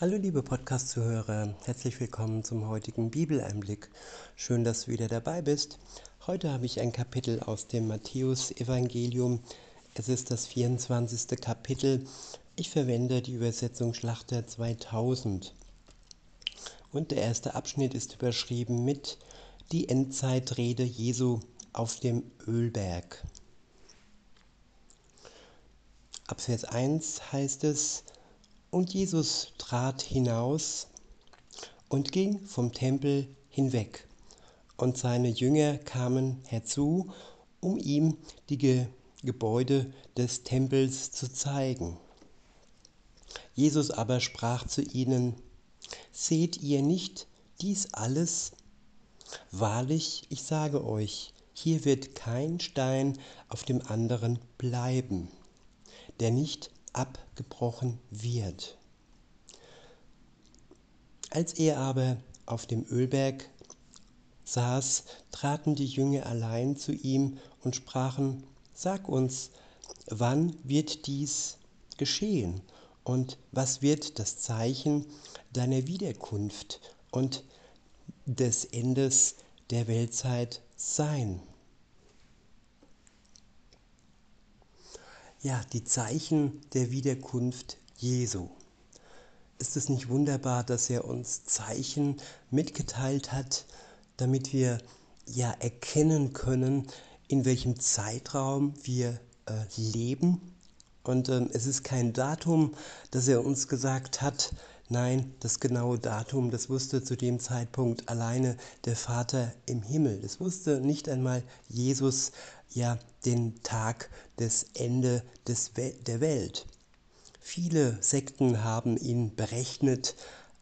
Hallo liebe Podcast-Zuhörer, herzlich willkommen zum heutigen Bibeleinblick. Schön, dass du wieder dabei bist. Heute habe ich ein Kapitel aus dem Matthäus-Evangelium. Es ist das 24. Kapitel. Ich verwende die Übersetzung Schlachter 2000. Und der erste Abschnitt ist überschrieben mit Die Endzeitrede Jesu auf dem Ölberg. Ab Vers 1 heißt es, und Jesus trat hinaus und ging vom Tempel hinweg. Und seine Jünger kamen herzu, um ihm die Ge Gebäude des Tempels zu zeigen. Jesus aber sprach zu ihnen, Seht ihr nicht dies alles? Wahrlich, ich sage euch, hier wird kein Stein auf dem anderen bleiben, der nicht abgebrochen wird. Als er aber auf dem Ölberg saß, traten die Jünger allein zu ihm und sprachen, Sag uns, wann wird dies geschehen und was wird das Zeichen deiner Wiederkunft und des Endes der Weltzeit sein? Ja, die Zeichen der Wiederkunft Jesu. Ist es nicht wunderbar, dass er uns Zeichen mitgeteilt hat, damit wir ja erkennen können, in welchem Zeitraum wir äh, leben? Und ähm, es ist kein Datum, das er uns gesagt hat. Nein, das genaue Datum, das wusste zu dem Zeitpunkt alleine der Vater im Himmel. Das wusste nicht einmal Jesus ja den Tag des Ende des der Welt. Viele Sekten haben ihn berechnet,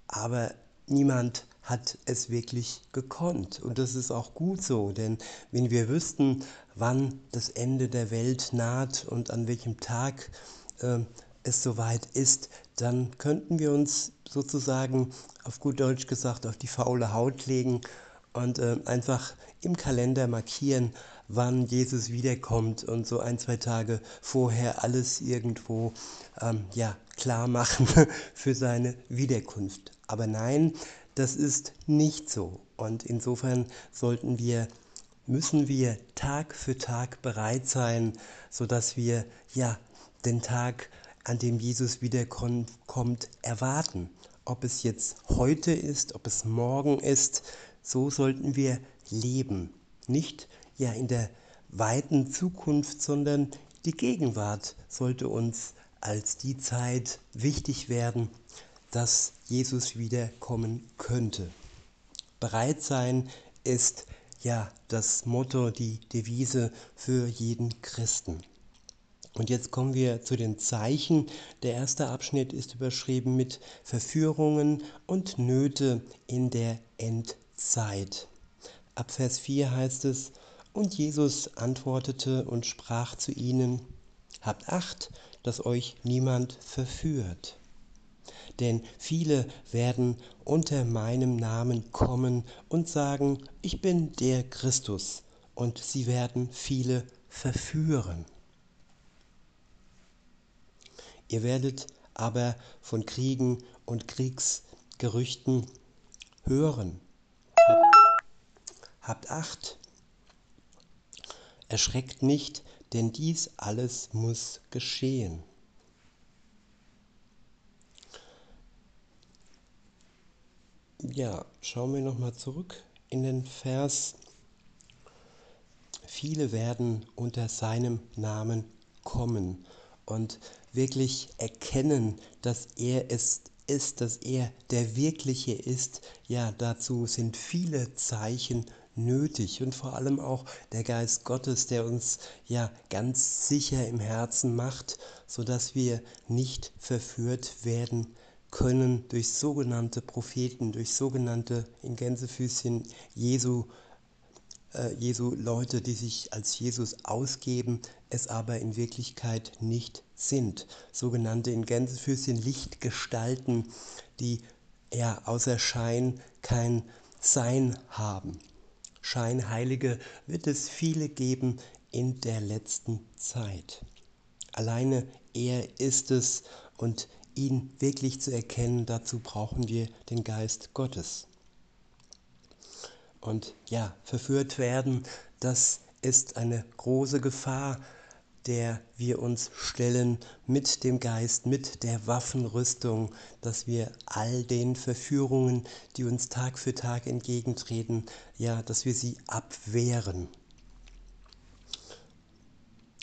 aber niemand hat es wirklich gekonnt. Und das ist auch gut so, denn wenn wir wüssten, wann das Ende der Welt naht und an welchem Tag äh, es soweit ist, dann könnten wir uns sozusagen auf gut Deutsch gesagt auf die faule Haut legen und äh, einfach im Kalender markieren, wann Jesus wiederkommt und so ein, zwei Tage vorher alles irgendwo ähm, ja, klar machen für seine Wiederkunft. Aber nein, das ist nicht so. Und insofern sollten wir, müssen wir Tag für Tag bereit sein, sodass wir ja den Tag, an dem Jesus wiederkommt, erwarten. Ob es jetzt heute ist, ob es morgen ist, so sollten wir leben. Nicht ja in der weiten Zukunft, sondern die Gegenwart sollte uns als die Zeit wichtig werden, dass Jesus wiederkommen könnte. Bereit sein ist ja das Motto, die Devise für jeden Christen. Und jetzt kommen wir zu den Zeichen. Der erste Abschnitt ist überschrieben mit Verführungen und Nöte in der Endzeit. Ab Vers 4 heißt es, und Jesus antwortete und sprach zu ihnen, Habt acht, dass euch niemand verführt. Denn viele werden unter meinem Namen kommen und sagen, ich bin der Christus, und sie werden viele verführen. Ihr werdet aber von Kriegen und Kriegsgerüchten hören. Habt acht, Erschreckt nicht, denn dies alles muss geschehen. Ja, schauen wir nochmal zurück in den Vers. Viele werden unter seinem Namen kommen und wirklich erkennen, dass er es ist, dass er der Wirkliche ist. Ja, dazu sind viele Zeichen nötig und vor allem auch der Geist Gottes, der uns ja ganz sicher im Herzen macht, so dass wir nicht verführt werden können durch sogenannte Propheten, durch sogenannte in Gänsefüßchen Jesu äh, Jesu Leute, die sich als Jesus ausgeben, es aber in Wirklichkeit nicht sind. Sogenannte in Gänsefüßchen Lichtgestalten, die ja außer Schein kein Sein haben. Scheinheilige wird es viele geben in der letzten Zeit. Alleine er ist es und ihn wirklich zu erkennen, dazu brauchen wir den Geist Gottes. Und ja, verführt werden, das ist eine große Gefahr, der wir uns stellen mit dem Geist, mit der Waffenrüstung, dass wir all den Verführungen, die uns Tag für Tag entgegentreten, ja, dass wir sie abwehren.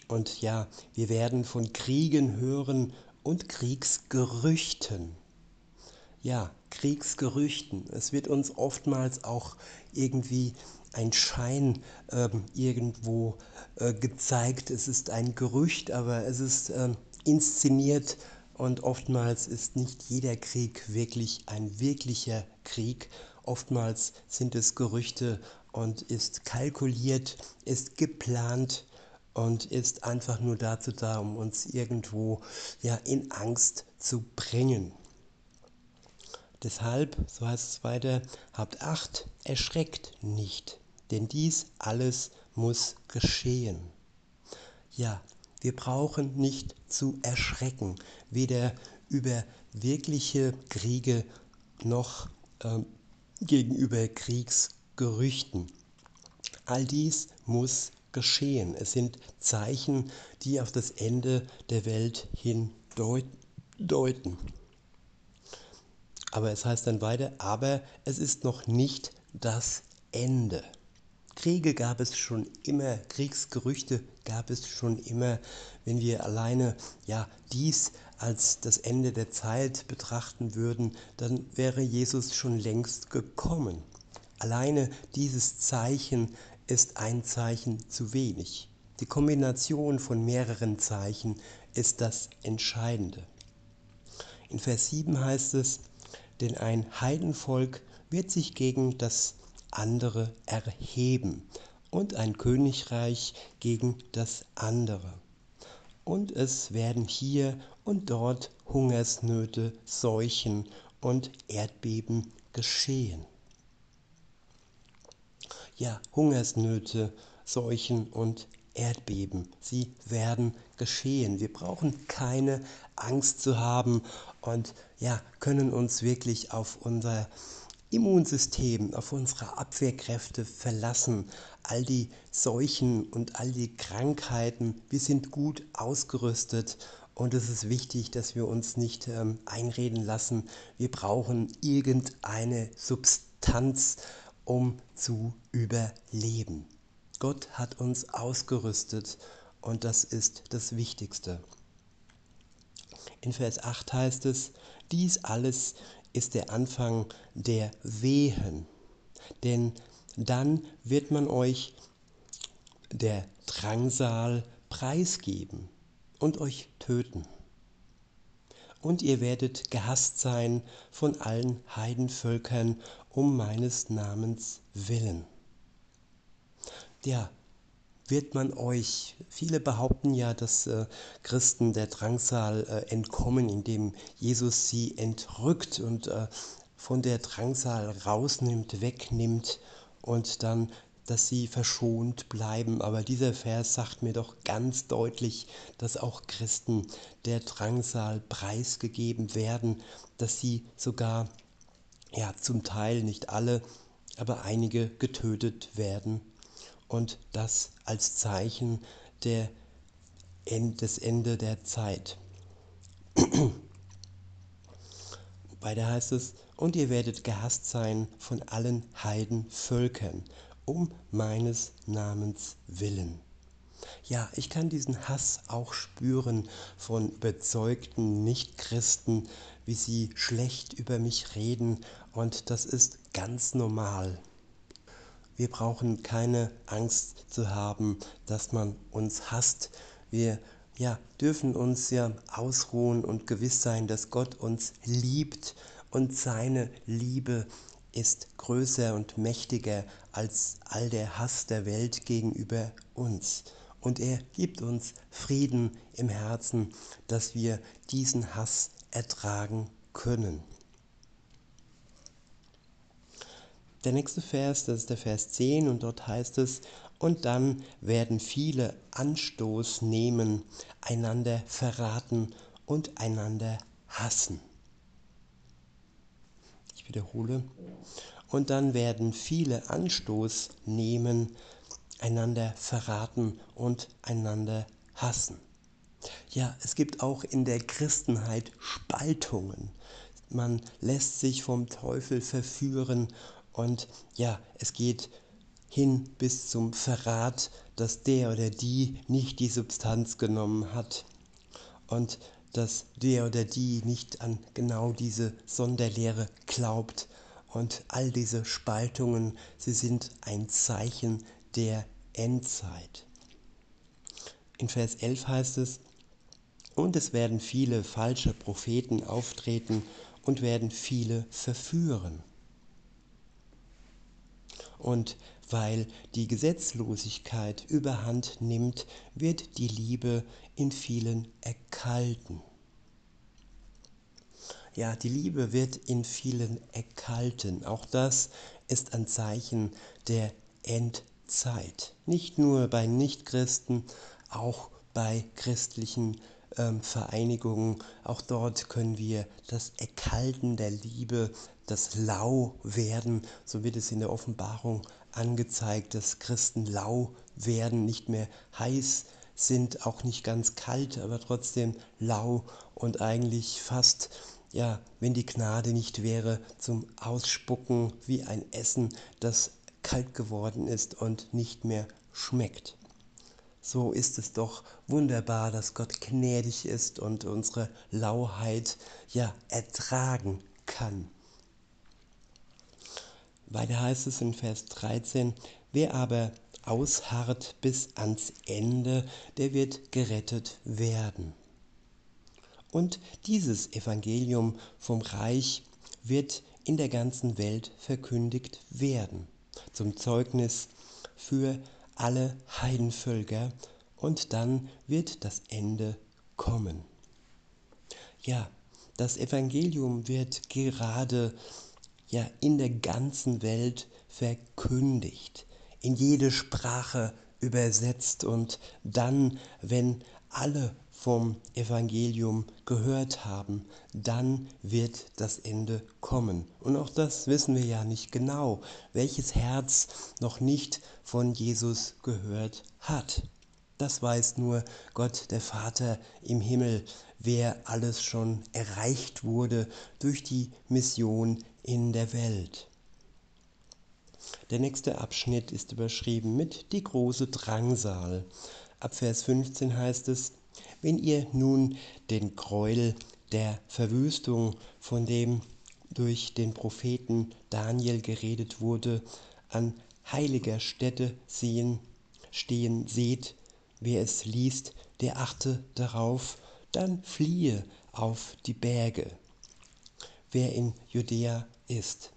Und ja, wir werden von Kriegen hören und Kriegsgerüchten. Ja, Kriegsgerüchten. Es wird uns oftmals auch irgendwie ein Schein äh, irgendwo äh, gezeigt. Es ist ein Gerücht, aber es ist äh, inszeniert und oftmals ist nicht jeder Krieg wirklich ein wirklicher Krieg. Oftmals sind es Gerüchte und ist kalkuliert, ist geplant und ist einfach nur dazu da, um uns irgendwo ja, in Angst zu bringen. Deshalb, so heißt es weiter, habt Acht, erschreckt nicht, denn dies alles muss geschehen. Ja, wir brauchen nicht zu erschrecken, weder über wirkliche Kriege noch äh, gegenüber Kriegsgerüchten. All dies muss geschehen. Es sind Zeichen, die auf das Ende der Welt hin deuten. Aber es heißt dann weiter, aber es ist noch nicht das Ende. Kriege gab es schon immer, Kriegsgerüchte gab es schon immer. Wenn wir alleine ja dies als das Ende der Zeit betrachten würden, dann wäre Jesus schon längst gekommen. Alleine dieses Zeichen ist ein Zeichen zu wenig. Die Kombination von mehreren Zeichen ist das Entscheidende. In Vers 7 heißt es, denn ein Heidenvolk wird sich gegen das andere erheben und ein Königreich gegen das andere. Und es werden hier und dort Hungersnöte, Seuchen und Erdbeben geschehen. Ja, Hungersnöte, Seuchen und Erdbeben, sie werden geschehen. Wir brauchen keine Angst zu haben und ja, können uns wirklich auf unser Immunsystem, auf unsere Abwehrkräfte verlassen. All die Seuchen und all die Krankheiten, wir sind gut ausgerüstet und es ist wichtig, dass wir uns nicht ähm, einreden lassen, wir brauchen irgendeine Substanz, um zu überleben. Gott hat uns ausgerüstet und das ist das Wichtigste. In Vers 8 heißt es, dies alles ist der Anfang der Wehen, denn dann wird man euch der Drangsal preisgeben und euch töten. Und ihr werdet gehasst sein von allen Heidenvölkern um meines Namens willen. Ja, wird man euch, viele behaupten ja, dass äh, Christen der Drangsal äh, entkommen, indem Jesus sie entrückt und äh, von der Drangsal rausnimmt, wegnimmt und dann, dass sie verschont bleiben. Aber dieser Vers sagt mir doch ganz deutlich, dass auch Christen der Drangsal preisgegeben werden, dass sie sogar, ja zum Teil nicht alle, aber einige getötet werden und das als Zeichen der, des Ende der Zeit. Weiter heißt es, und ihr werdet gehasst sein von allen Heidenvölkern, um meines Namens willen. Ja, ich kann diesen Hass auch spüren von überzeugten Nichtchristen, wie sie schlecht über mich reden, und das ist ganz normal. Wir brauchen keine Angst zu haben, dass man uns hasst. Wir ja, dürfen uns ja ausruhen und gewiss sein, dass Gott uns liebt und seine Liebe ist größer und mächtiger als all der Hass der Welt gegenüber uns. Und er gibt uns Frieden im Herzen, dass wir diesen Hass ertragen können. Der nächste Vers, das ist der Vers 10 und dort heißt es, und dann werden viele Anstoß nehmen, einander verraten und einander hassen. Ich wiederhole. Und dann werden viele Anstoß nehmen, einander verraten und einander hassen. Ja, es gibt auch in der Christenheit Spaltungen. Man lässt sich vom Teufel verführen und ja, es geht hin bis zum Verrat, dass der oder die nicht die Substanz genommen hat und dass der oder die nicht an genau diese Sonderlehre glaubt. Und all diese Spaltungen, sie sind ein Zeichen der Endzeit. In Vers 11 heißt es, und es werden viele falsche Propheten auftreten und werden viele verführen. Und weil die Gesetzlosigkeit überhand nimmt, wird die Liebe in vielen erkalten. Ja, die Liebe wird in vielen erkalten. Auch das ist ein Zeichen der Endzeit. Nicht nur bei Nichtchristen, auch bei christlichen ähm, Vereinigungen. Auch dort können wir das Erkalten der Liebe, das Lauwerden, so wird es in der Offenbarung angezeigt, dass Christen lau werden, nicht mehr heiß sind, auch nicht ganz kalt, aber trotzdem lau und eigentlich fast, ja, wenn die Gnade nicht wäre, zum Ausspucken wie ein Essen, das kalt geworden ist und nicht mehr schmeckt. So ist es doch wunderbar, dass Gott gnädig ist und unsere Lauheit ja ertragen kann. Weiter heißt es in Vers 13, wer aber ausharrt bis ans Ende, der wird gerettet werden. Und dieses Evangelium vom Reich wird in der ganzen Welt verkündigt werden, zum Zeugnis für alle Heidenvölker, und dann wird das Ende kommen. Ja, das Evangelium wird gerade ja in der ganzen Welt verkündigt, in jede Sprache übersetzt und dann, wenn alle vom Evangelium gehört haben, dann wird das Ende kommen. Und auch das wissen wir ja nicht genau, welches Herz noch nicht von Jesus gehört hat. Das weiß nur Gott der Vater im Himmel, wer alles schon erreicht wurde durch die Mission in der Welt. Der nächste Abschnitt ist überschrieben mit die große Drangsal. Ab Vers 15 heißt es, wenn ihr nun den Gräuel der Verwüstung, von dem durch den Propheten Daniel geredet wurde, an heiliger Stätte sehen, stehen seht, wer es liest, der achte darauf, dann fliehe auf die Berge. Wer in Judäa ist.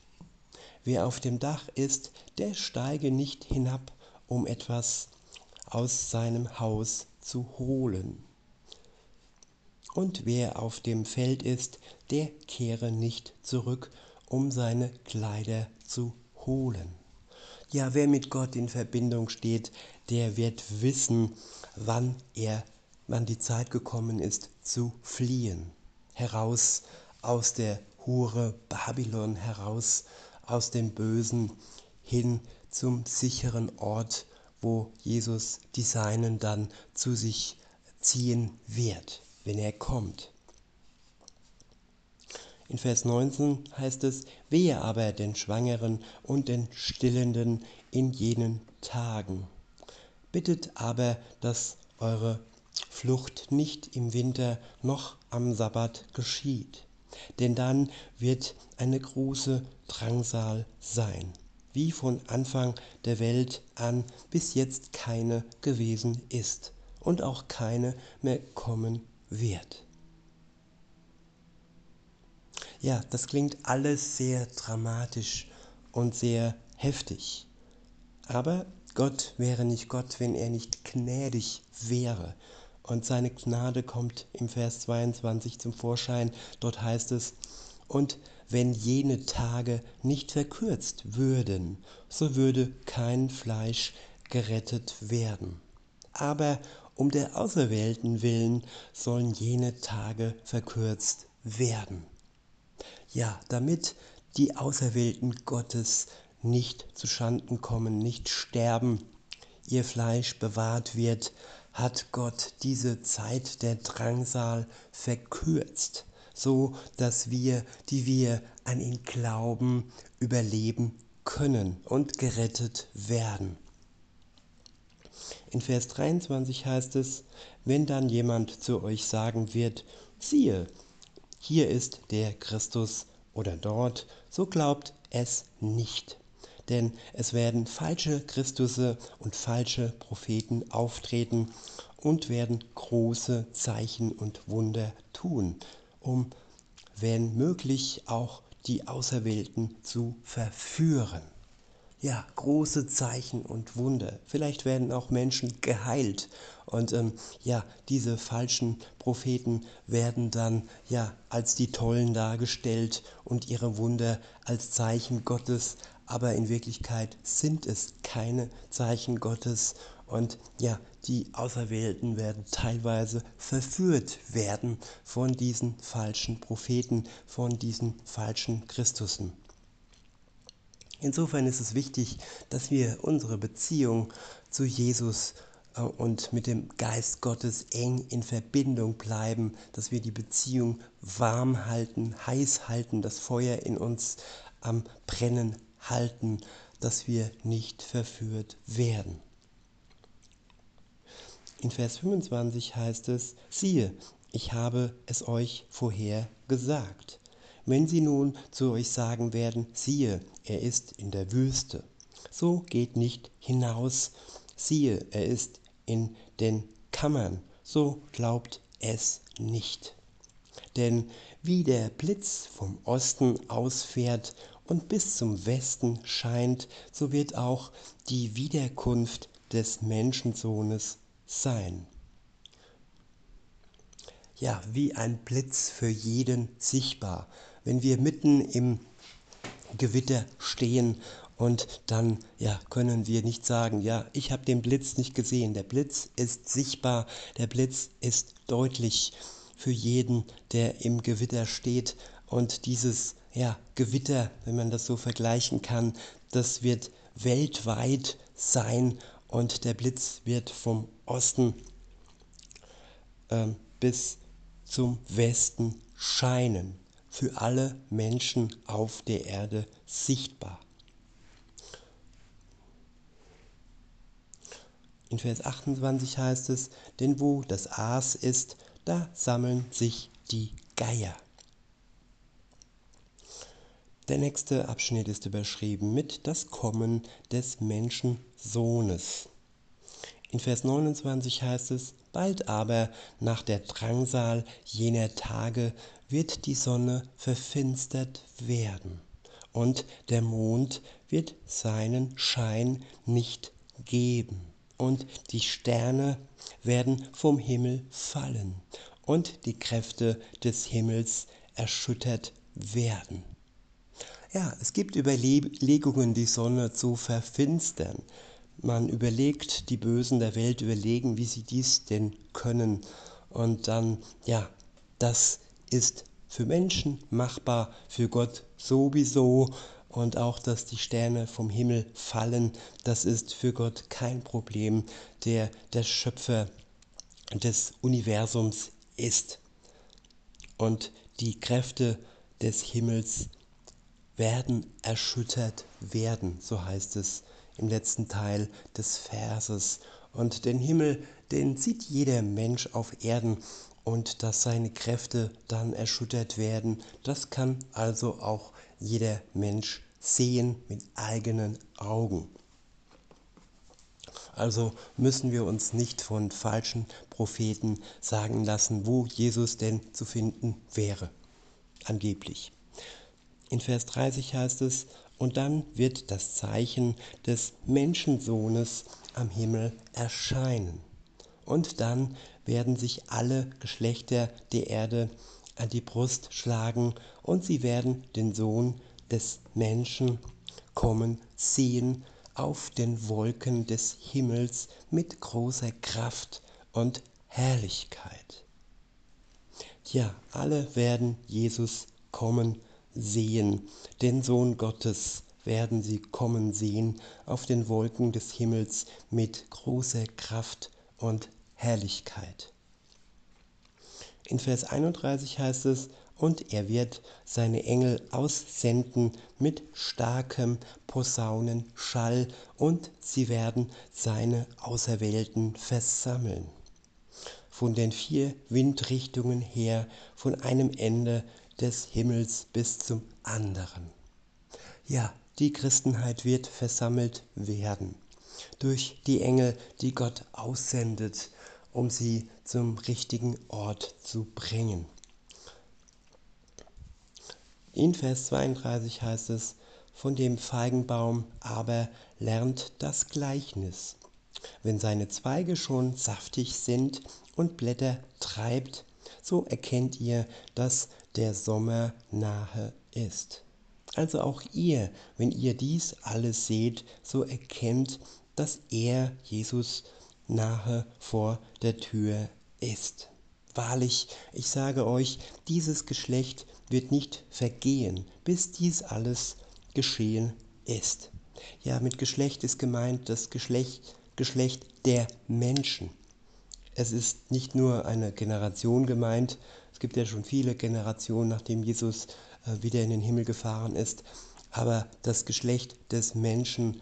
Wer auf dem Dach ist, der steige nicht hinab, um etwas aus seinem Haus zu holen. Und wer auf dem Feld ist, der kehre nicht zurück, um seine Kleider zu holen. Ja, wer mit Gott in Verbindung steht, der wird wissen, wann er, wann die Zeit gekommen ist, zu fliehen. Heraus aus der Hure Babylon heraus aus dem Bösen hin zum sicheren Ort, wo Jesus die Seinen dann zu sich ziehen wird, wenn er kommt. In Vers 19 heißt es, wehe aber den Schwangeren und den Stillenden in jenen Tagen. Bittet aber, dass eure Flucht nicht im Winter noch am Sabbat geschieht denn dann wird eine große Drangsal sein, wie von Anfang der Welt an bis jetzt keine gewesen ist und auch keine mehr kommen wird. Ja, das klingt alles sehr dramatisch und sehr heftig. Aber Gott wäre nicht Gott, wenn er nicht gnädig wäre und seine Gnade kommt im Vers 22 zum Vorschein. Dort heißt es, und wenn jene Tage nicht verkürzt würden, so würde kein Fleisch gerettet werden. Aber um der Auserwählten willen sollen jene Tage verkürzt werden. Ja, damit die Auserwählten Gottes nicht zu Schanden kommen, nicht sterben, ihr Fleisch bewahrt wird, hat Gott diese Zeit der Drangsal verkürzt, so dass wir, die wir an ihn glauben, überleben können und gerettet werden. In Vers 23 heißt es, wenn dann jemand zu euch sagen wird, siehe, hier ist der Christus oder dort, so glaubt es nicht. Denn es werden falsche Christusse und falsche Propheten auftreten und werden große Zeichen und Wunder tun, um, wenn möglich, auch die Auserwählten zu verführen. Ja, große Zeichen und Wunder. Vielleicht werden auch Menschen geheilt. Und ähm, ja, diese falschen Propheten werden dann ja als die Tollen dargestellt und ihre Wunder als Zeichen Gottes. Aber in Wirklichkeit sind es keine Zeichen Gottes. Und ja, die Auserwählten werden teilweise verführt werden von diesen falschen Propheten, von diesen falschen Christusen. Insofern ist es wichtig, dass wir unsere Beziehung zu Jesus äh, und mit dem Geist Gottes eng in Verbindung bleiben, dass wir die Beziehung warm halten, heiß halten, das Feuer in uns am Brennen halten, dass wir nicht verführt werden. In Vers 25 heißt es, siehe, ich habe es euch vorher gesagt. Wenn sie nun zu euch sagen werden, siehe, er ist in der Wüste, so geht nicht hinaus, siehe, er ist in den Kammern, so glaubt es nicht. Denn wie der Blitz vom Osten ausfährt und bis zum Westen scheint, so wird auch die Wiederkunft des Menschensohnes sein ja, wie ein Blitz für jeden sichtbar. Wenn wir mitten im Gewitter stehen und dann ja, können wir nicht sagen, ja, ich habe den Blitz nicht gesehen. Der Blitz ist sichtbar, der Blitz ist deutlich für jeden, der im Gewitter steht. Und dieses ja, Gewitter, wenn man das so vergleichen kann, das wird weltweit sein und der Blitz wird vom Osten ähm, bis zum Westen scheinen, für alle Menschen auf der Erde sichtbar. In Vers 28 heißt es, denn wo das Aas ist, da sammeln sich die Geier. Der nächste Abschnitt ist überschrieben mit das Kommen des Menschensohnes. In Vers 29 heißt es, bald aber nach der Drangsal jener Tage wird die Sonne verfinstert werden und der Mond wird seinen Schein nicht geben und die Sterne werden vom Himmel fallen und die Kräfte des Himmels erschüttert werden. Ja, es gibt Überlegungen, die Sonne zu verfinstern man überlegt, die Bösen der Welt überlegen, wie sie dies denn können. Und dann, ja, das ist für Menschen machbar, für Gott sowieso. Und auch, dass die Sterne vom Himmel fallen, das ist für Gott kein Problem, der der Schöpfer des Universums ist. Und die Kräfte des Himmels werden erschüttert werden, so heißt es im letzten Teil des Verses. Und den Himmel, den sieht jeder Mensch auf Erden und dass seine Kräfte dann erschüttert werden, das kann also auch jeder Mensch sehen mit eigenen Augen. Also müssen wir uns nicht von falschen Propheten sagen lassen, wo Jesus denn zu finden wäre. Angeblich. In Vers 30 heißt es, und dann wird das Zeichen des Menschensohnes am Himmel erscheinen. Und dann werden sich alle Geschlechter der Erde an die Brust schlagen und sie werden den Sohn des Menschen kommen sehen auf den Wolken des Himmels mit großer Kraft und Herrlichkeit. Ja, alle werden Jesus kommen sehen, den Sohn Gottes werden sie kommen sehen auf den Wolken des Himmels mit großer Kraft und Herrlichkeit. In Vers 31 heißt es, und er wird seine Engel aussenden mit starkem Posaunenschall, und sie werden seine Auserwählten versammeln. Von den vier Windrichtungen her, von einem Ende des Himmels bis zum anderen. Ja, die Christenheit wird versammelt werden durch die Engel, die Gott aussendet, um sie zum richtigen Ort zu bringen. In Vers 32 heißt es, von dem Feigenbaum aber lernt das Gleichnis. Wenn seine Zweige schon saftig sind und Blätter treibt, so erkennt ihr, dass der Sommer nahe ist. Also auch ihr, wenn ihr dies alles seht, so erkennt, dass er, Jesus, nahe vor der Tür ist. Wahrlich, ich sage euch, dieses Geschlecht wird nicht vergehen, bis dies alles geschehen ist. Ja, mit Geschlecht ist gemeint das Geschlecht, Geschlecht der Menschen. Es ist nicht nur eine Generation gemeint, gibt ja schon viele Generationen, nachdem Jesus äh, wieder in den Himmel gefahren ist, aber das Geschlecht des Menschen,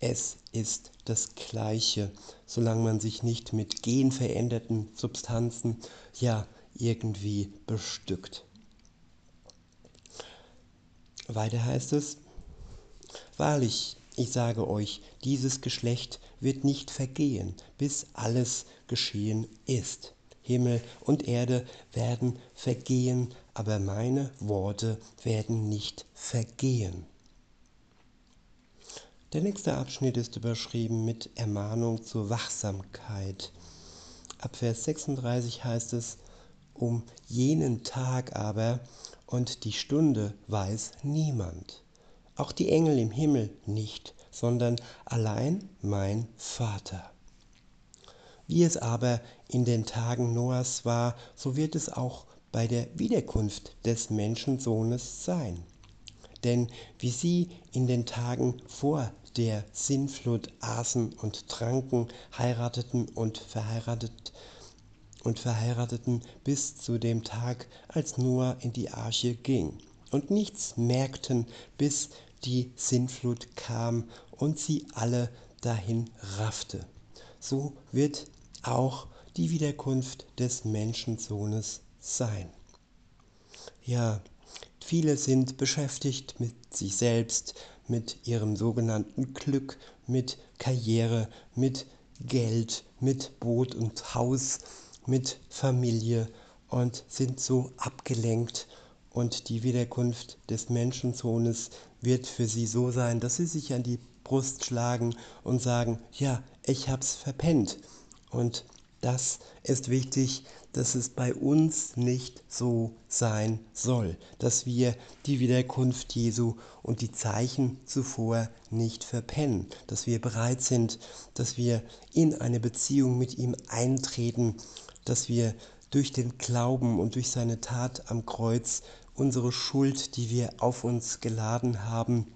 es ist das Gleiche, solange man sich nicht mit genveränderten Substanzen ja irgendwie bestückt. Weiter heißt es, Wahrlich, ich sage euch, dieses Geschlecht wird nicht vergehen, bis alles geschehen ist. Himmel und Erde werden vergehen, aber meine Worte werden nicht vergehen. Der nächste Abschnitt ist überschrieben mit Ermahnung zur Wachsamkeit. Ab Vers 36 heißt es, um jenen Tag aber und die Stunde weiß niemand, auch die Engel im Himmel nicht, sondern allein mein Vater. Wie es aber in den Tagen Noahs war, so wird es auch bei der Wiederkunft des Menschensohnes sein. Denn wie sie in den Tagen vor der Sinnflut aßen und tranken, heirateten und verheiratet und verheirateten bis zu dem Tag, als Noah in die Arche ging, und nichts merkten, bis die Sinnflut kam und sie alle dahin raffte. So wird auch die Wiederkunft des Menschensohnes sein. Ja, viele sind beschäftigt mit sich selbst, mit ihrem sogenannten Glück, mit Karriere, mit Geld, mit Boot und Haus, mit Familie und sind so abgelenkt und die Wiederkunft des Menschensohnes wird für sie so sein, dass sie sich an die Brust schlagen und sagen, ja, ich hab's verpennt. Und das ist wichtig, dass es bei uns nicht so sein soll, dass wir die Wiederkunft Jesu und die Zeichen zuvor nicht verpennen, dass wir bereit sind, dass wir in eine Beziehung mit ihm eintreten, dass wir durch den Glauben und durch seine Tat am Kreuz unsere Schuld, die wir auf uns geladen haben,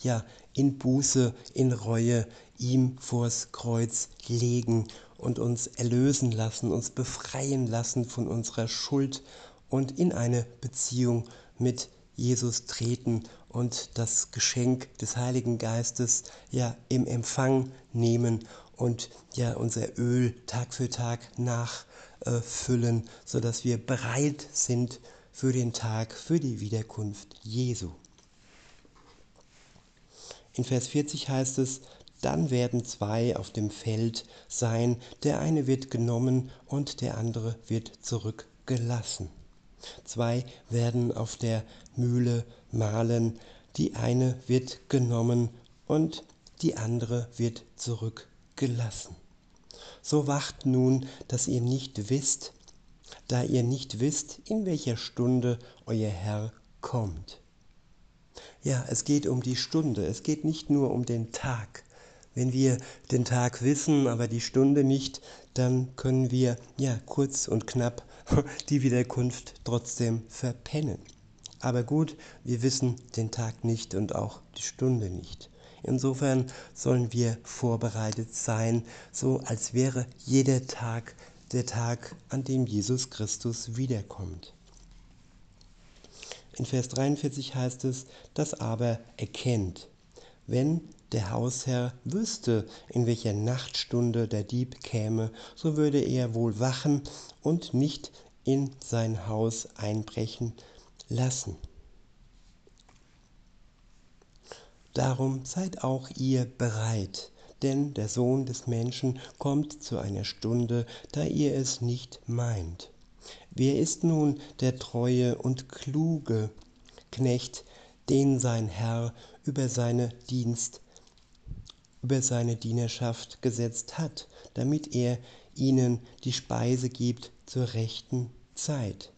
ja, in Buße, in Reue ihm vors Kreuz legen und uns erlösen lassen, uns befreien lassen von unserer Schuld und in eine Beziehung mit Jesus treten und das Geschenk des Heiligen Geistes ja im Empfang nehmen und ja unser Öl Tag für Tag nachfüllen, sodass wir bereit sind für den Tag, für die Wiederkunft Jesu. In Vers 40 heißt es, dann werden zwei auf dem Feld sein, der eine wird genommen und der andere wird zurückgelassen. Zwei werden auf der Mühle mahlen, die eine wird genommen und die andere wird zurückgelassen. So wacht nun, dass ihr nicht wisst, da ihr nicht wisst, in welcher Stunde euer Herr kommt. Ja, es geht um die Stunde, es geht nicht nur um den Tag. Wenn wir den Tag wissen, aber die Stunde nicht, dann können wir ja kurz und knapp die Wiederkunft trotzdem verpennen. Aber gut, wir wissen den Tag nicht und auch die Stunde nicht. Insofern sollen wir vorbereitet sein, so als wäre jeder Tag der Tag, an dem Jesus Christus wiederkommt. In Vers 43 heißt es, das aber erkennt, wenn der Hausherr wüsste, in welcher Nachtstunde der Dieb käme, so würde er wohl wachen und nicht in sein Haus einbrechen lassen. Darum seid auch ihr bereit, denn der Sohn des Menschen kommt zu einer Stunde, da ihr es nicht meint. Wer ist nun der treue und kluge Knecht, den sein Herr über seine Dienst, über seine Dienerschaft gesetzt hat, damit er ihnen die Speise gibt zur rechten Zeit?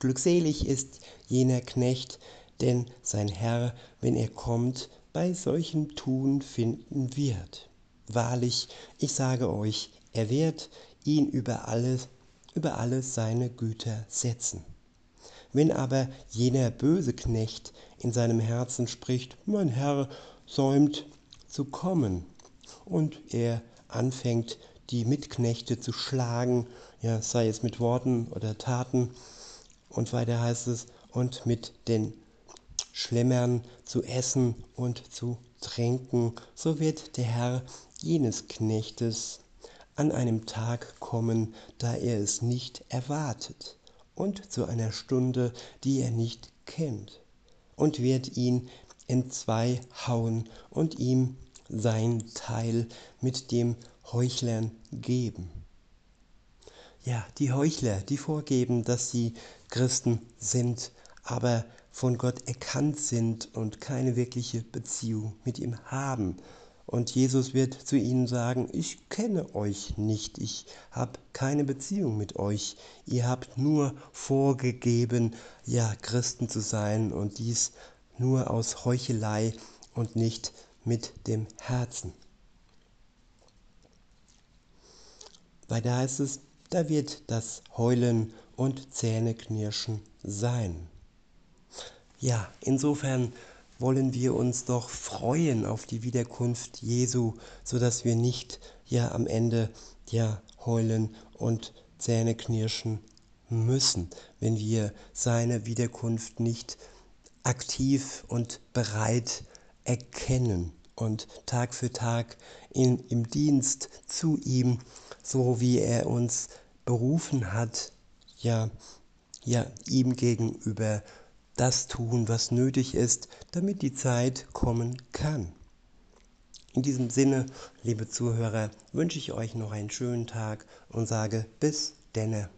Glückselig ist jener Knecht, denn sein Herr, wenn er kommt, bei solchem Tun finden wird. Wahrlich, ich sage euch, er wird ihn über alles, über alles seine Güter setzen. Wenn aber jener böse Knecht in seinem Herzen spricht, mein Herr säumt zu kommen, und er anfängt, die Mitknechte zu schlagen, ja, sei es mit Worten oder Taten, und weiter heißt es, und mit den Schlemmern zu essen und zu tränken, so wird der Herr jenes Knechtes an einem Tag kommen, da er es nicht erwartet, und zu einer Stunde, die er nicht kennt, und wird ihn entzwei hauen und ihm sein Teil mit dem Heuchlern geben. Ja, die Heuchler, die vorgeben, dass sie Christen sind, aber von Gott erkannt sind und keine wirkliche Beziehung mit ihm haben. Und Jesus wird zu ihnen sagen, ich kenne euch nicht, ich habe keine Beziehung mit euch. Ihr habt nur vorgegeben, ja, Christen zu sein und dies nur aus Heuchelei und nicht mit dem Herzen. Weiter heißt es, da wird das Heulen und Zähneknirschen sein. Ja, insofern wollen wir uns doch freuen auf die Wiederkunft Jesu, so dass wir nicht ja am Ende ja heulen und Zähne knirschen müssen, wenn wir seine Wiederkunft nicht aktiv und bereit erkennen und Tag für Tag in, im Dienst zu ihm, so wie er uns berufen hat, ja, ja ihm gegenüber das tun, was nötig ist, damit die Zeit kommen kann. In diesem Sinne, liebe Zuhörer, wünsche ich euch noch einen schönen Tag und sage bis denne.